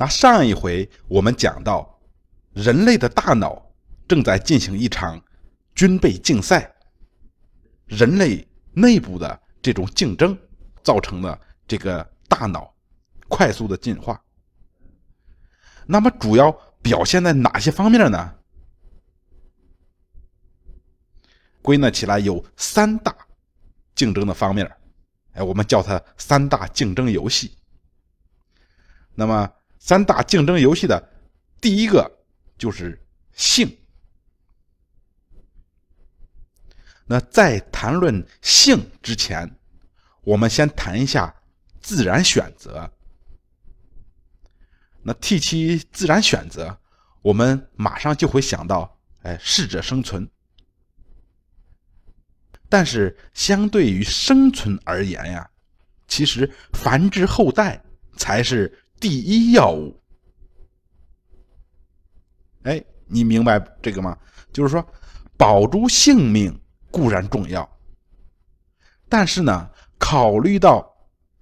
那上一回我们讲到，人类的大脑正在进行一场军备竞赛，人类内部的这种竞争造成了这个大脑快速的进化。那么主要表现在哪些方面呢？归纳起来有三大竞争的方面，哎，我们叫它三大竞争游戏。那么。三大竞争游戏的第一个就是性。那在谈论性之前，我们先谈一下自然选择。那提起自然选择，我们马上就会想到，哎，适者生存。但是相对于生存而言呀，其实繁殖后代才是。第一要务，哎，你明白这个吗？就是说，保住性命固然重要，但是呢，考虑到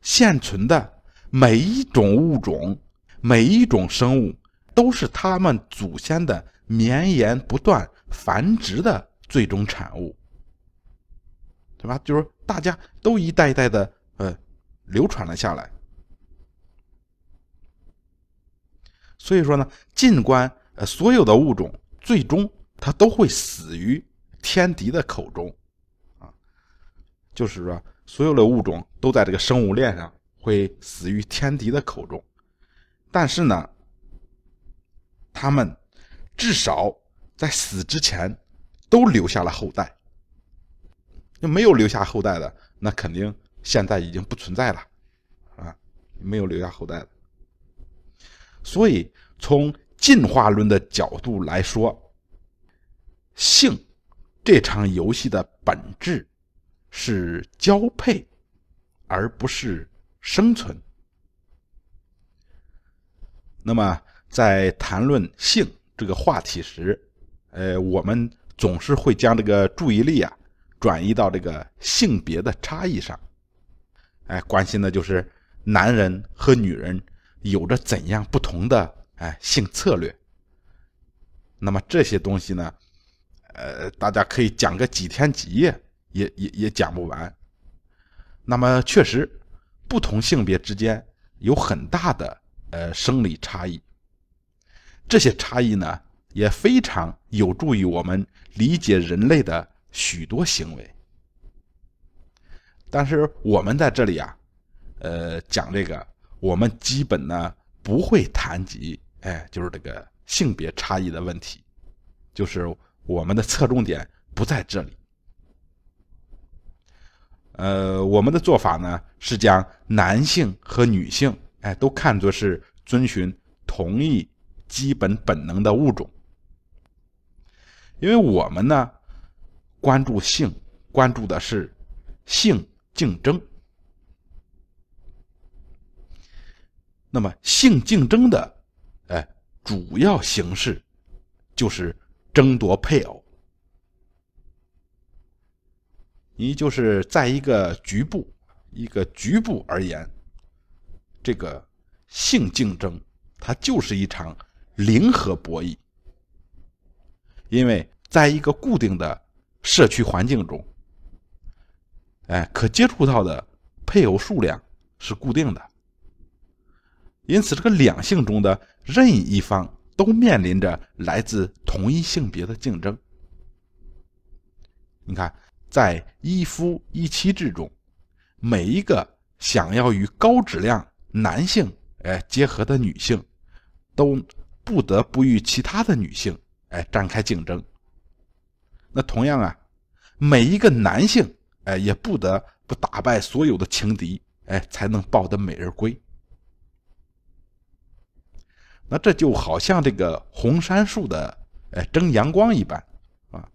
现存的每一种物种、每一种生物，都是他们祖先的绵延不断、繁殖的最终产物，对吧？就是大家都一代一代的呃流传了下来。所以说呢，尽管呃所有的物种最终它都会死于天敌的口中，啊，就是说所有的物种都在这个生物链上会死于天敌的口中，但是呢，他们至少在死之前都留下了后代。就没有留下后代的，那肯定现在已经不存在了，啊，没有留下后代的。所以，从进化论的角度来说，性这场游戏的本质是交配，而不是生存。那么，在谈论性这个话题时，呃，我们总是会将这个注意力啊转移到这个性别的差异上，哎，关心的就是男人和女人。有着怎样不同的哎性策略？那么这些东西呢？呃，大家可以讲个几天几夜，也也也讲不完。那么确实，不同性别之间有很大的呃生理差异。这些差异呢，也非常有助于我们理解人类的许多行为。但是我们在这里啊，呃，讲这个。我们基本呢不会谈及，哎，就是这个性别差异的问题，就是我们的侧重点不在这里。呃，我们的做法呢是将男性和女性，哎，都看作是遵循同一基本本能的物种，因为我们呢关注性，关注的是性竞争。那么，性竞争的，哎，主要形式就是争夺配偶。你就是在一个局部、一个局部而言，这个性竞争它就是一场零和博弈，因为在一个固定的社区环境中，哎，可接触到的配偶数量是固定的。因此，这个两性中的任意一方都面临着来自同一性别的竞争。你看，在一夫一妻制中，每一个想要与高质量男性哎结合的女性，都不得不与其他的女性哎展开竞争。那同样啊，每一个男性哎也不得不打败所有的情敌哎，才能抱得美人归。那这就好像这个红杉树的哎争阳光一般啊，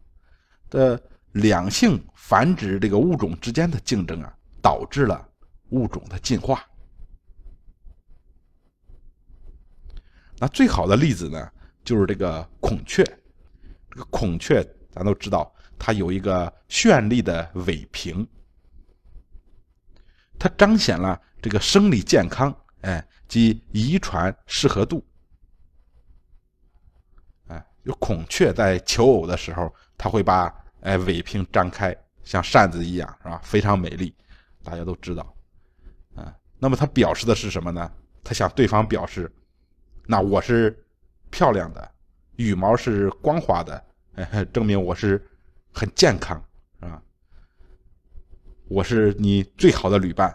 的两性繁殖这个物种之间的竞争啊，导致了物种的进化。那最好的例子呢，就是这个孔雀。这个孔雀咱都知道，它有一个绚丽的尾屏，它彰显了这个生理健康哎，及遗传适合度。有孔雀在求偶的时候，它会把哎尾屏张开，像扇子一样，是吧？非常美丽，大家都知道。啊，那么它表示的是什么呢？它向对方表示，那我是漂亮的，羽毛是光滑的，哎，证明我是很健康，是吧？我是你最好的旅伴，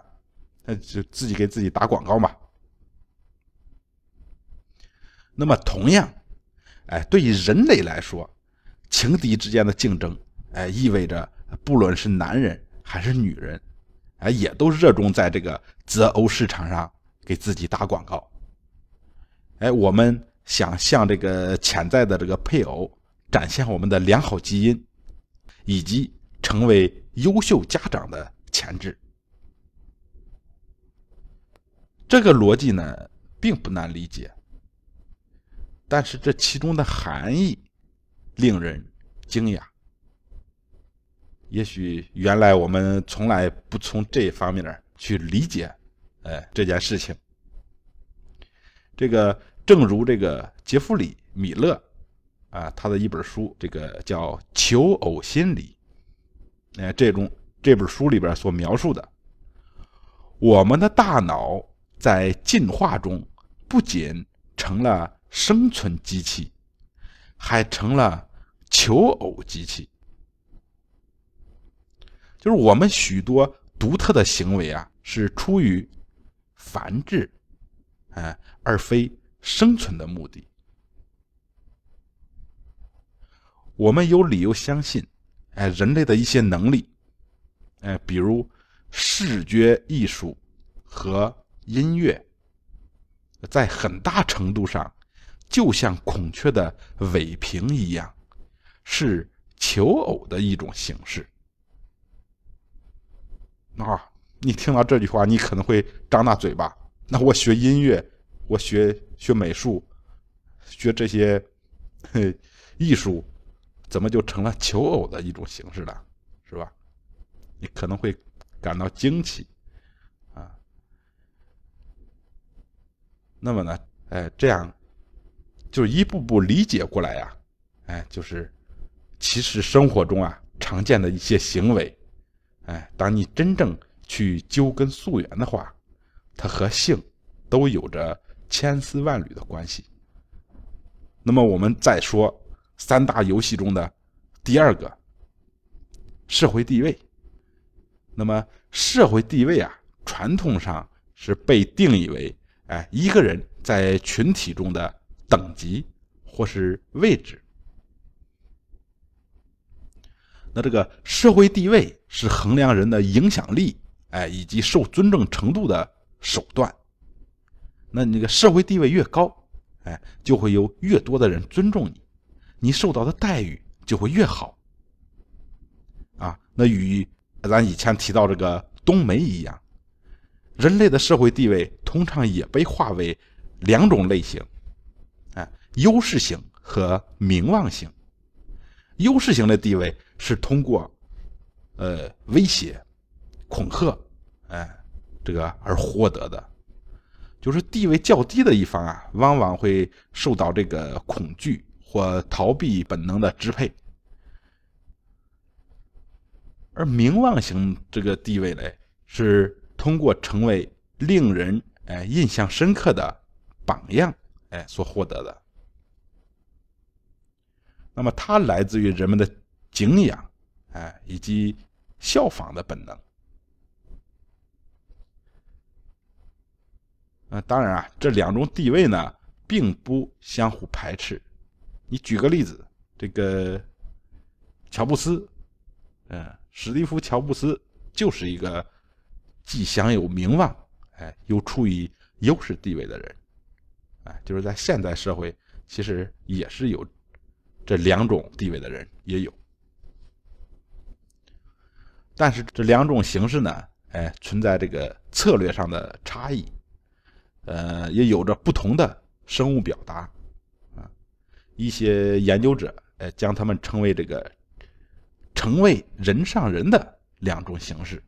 那就自己给自己打广告嘛。那么同样，哎，对于人类来说，情敌之间的竞争，哎，意味着不论是男人还是女人，哎，也都热衷在这个择偶市场上给自己打广告。哎，我们想向这个潜在的这个配偶展现我们的良好基因，以及成为优秀家长的潜质。这个逻辑呢，并不难理解。但是这其中的含义令人惊讶。也许原来我们从来不从这方面去理解，哎，这件事情。这个正如这个杰弗里·米勒啊，他的一本书，这个叫《求偶心理》，哎，这种这本书里边所描述的，我们的大脑在进化中不仅成了。生存机器，还成了求偶机器。就是我们许多独特的行为啊，是出于繁殖，哎，而非生存的目的。我们有理由相信，哎，人类的一些能力，哎，比如视觉艺术和音乐，在很大程度上。就像孔雀的尾屏一样，是求偶的一种形式。啊，你听到这句话，你可能会张大嘴巴。那我学音乐，我学学美术，学这些艺术，怎么就成了求偶的一种形式了？是吧？你可能会感到惊奇啊。那么呢，哎，这样。就是一步步理解过来呀，哎，就是其实生活中啊常见的一些行为，哎，当你真正去究根溯源的话，它和性都有着千丝万缕的关系。那么我们再说三大游戏中的第二个社会地位。那么社会地位啊，传统上是被定义为哎一个人在群体中的。等级或是位置，那这个社会地位是衡量人的影响力，哎，以及受尊重程度的手段。那你这个社会地位越高，哎，就会有越多的人尊重你，你受到的待遇就会越好。啊，那与咱以前提到这个冬梅一样，人类的社会地位通常也被划为两种类型。优势型和名望型，优势型的地位是通过，呃，威胁、恐吓，哎，这个而获得的，就是地位较低的一方啊，往往会受到这个恐惧或逃避本能的支配，而名望型这个地位嘞，是通过成为令人哎印象深刻的榜样哎所获得的。那么它来自于人们的敬仰，哎，以及效仿的本能。啊，当然啊，这两种地位呢，并不相互排斥。你举个例子，这个乔布斯，嗯，史蒂夫·乔布斯就是一个既享有名望，哎，又处于优势地位的人，哎，就是在现代社会，其实也是有。这两种地位的人也有，但是这两种形式呢，哎，存在这个策略上的差异，呃，也有着不同的生物表达，啊，一些研究者哎，将他们称为这个成为人上人的两种形式。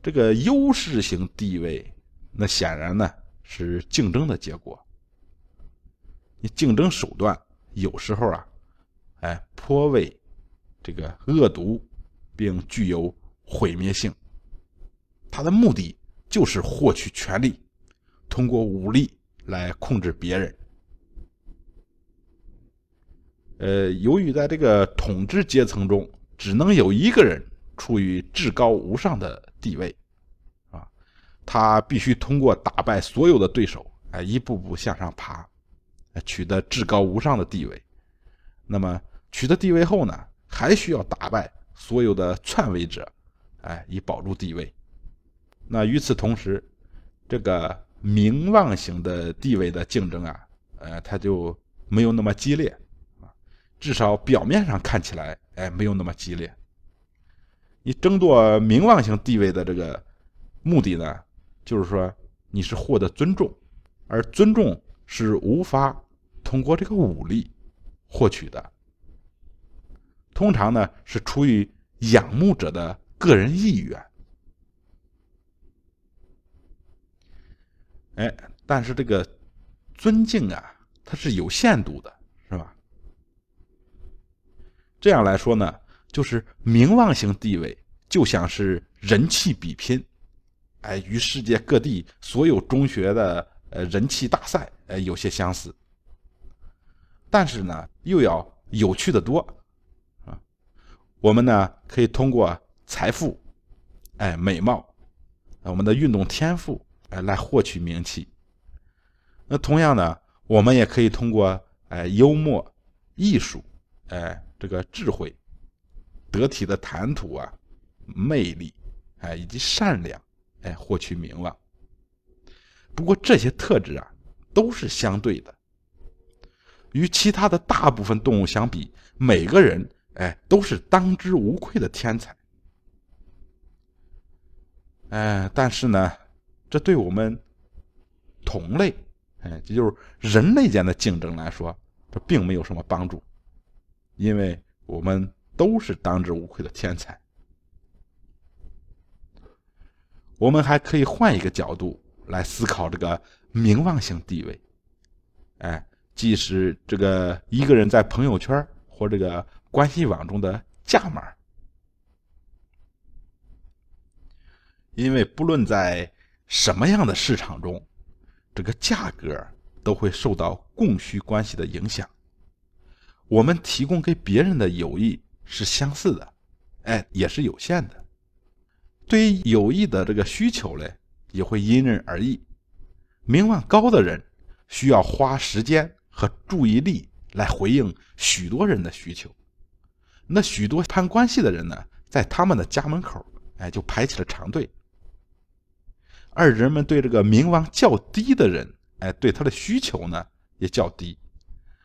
这个优势型地位，那显然呢是竞争的结果。你竞争手段有时候啊，哎，颇为这个恶毒，并具有毁灭性。他的目的就是获取权力，通过武力来控制别人。呃，由于在这个统治阶层中，只能有一个人处于至高无上的地位，啊，他必须通过打败所有的对手，哎，一步步向上爬，取得至高无上的地位。那么取得地位后呢，还需要打败所有的篡位者，哎，以保住地位。那与此同时，这个名望型的地位的竞争啊，呃，它就没有那么激烈。至少表面上看起来，哎，没有那么激烈。你争夺名望型地位的这个目的呢，就是说你是获得尊重，而尊重是无法通过这个武力获取的。通常呢，是出于仰慕者的个人意愿。哎，但是这个尊敬啊，它是有限度的。是吧这样来说呢，就是名望型地位就像是人气比拼，哎，与世界各地所有中学的呃人气大赛哎有些相似，但是呢又要有趣的多啊。我们呢可以通过财富、哎美貌、我们的运动天赋哎来获取名气。那同样呢，我们也可以通过哎幽默、艺术，哎。这个智慧、得体的谈吐啊，魅力，哎，以及善良，哎，获取名望。不过这些特质啊，都是相对的。与其他的大部分动物相比，每个人，哎，都是当之无愧的天才。哎，但是呢，这对我们同类，哎，也就是人类间的竞争来说，这并没有什么帮助。因为我们都是当之无愧的天才，我们还可以换一个角度来思考这个名望性地位。哎，即使这个一个人在朋友圈或这个关系网中的价码，因为不论在什么样的市场中，这个价格都会受到供需关系的影响。我们提供给别人的友谊是相似的，哎，也是有限的。对于友谊的这个需求嘞，也会因人而异。名望高的人需要花时间和注意力来回应许多人的需求，那许多攀关系的人呢，在他们的家门口，哎，就排起了长队。而人们对这个名望较低的人，哎，对他的需求呢也较低，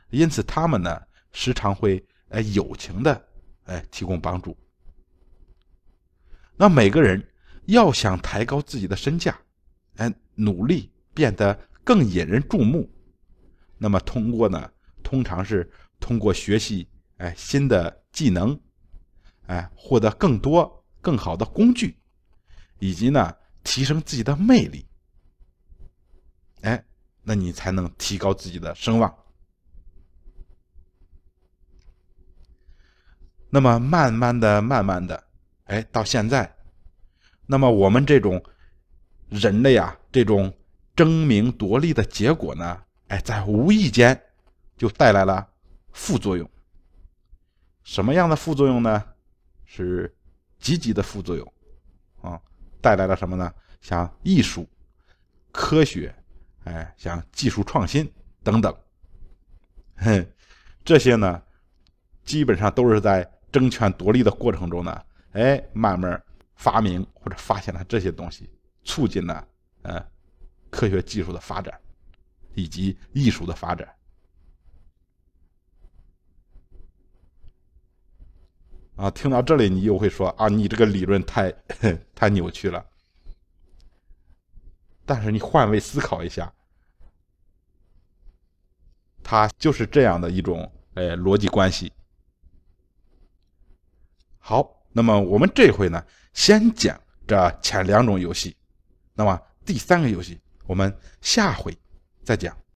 因此他们呢。时常会哎友情的哎提供帮助。那每个人要想抬高自己的身价，哎努力变得更引人注目，那么通过呢，通常是通过学习哎新的技能，哎获得更多更好的工具，以及呢提升自己的魅力，哎，那你才能提高自己的声望。那么慢慢的、慢慢的，哎，到现在，那么我们这种人类啊，这种争名夺利的结果呢，哎，在无意间就带来了副作用。什么样的副作用呢？是积极的副作用啊，带来了什么呢？像艺术、科学，哎，像技术创新等等，哼，这些呢，基本上都是在。争权夺利的过程中呢，哎，慢慢发明或者发现了这些东西，促进了呃科学技术的发展以及艺术的发展。啊，听到这里你又会说啊，你这个理论太太扭曲了。但是你换位思考一下，它就是这样的一种哎逻辑关系。好，那么我们这回呢，先讲这前两种游戏。那么第三个游戏，我们下回再讲。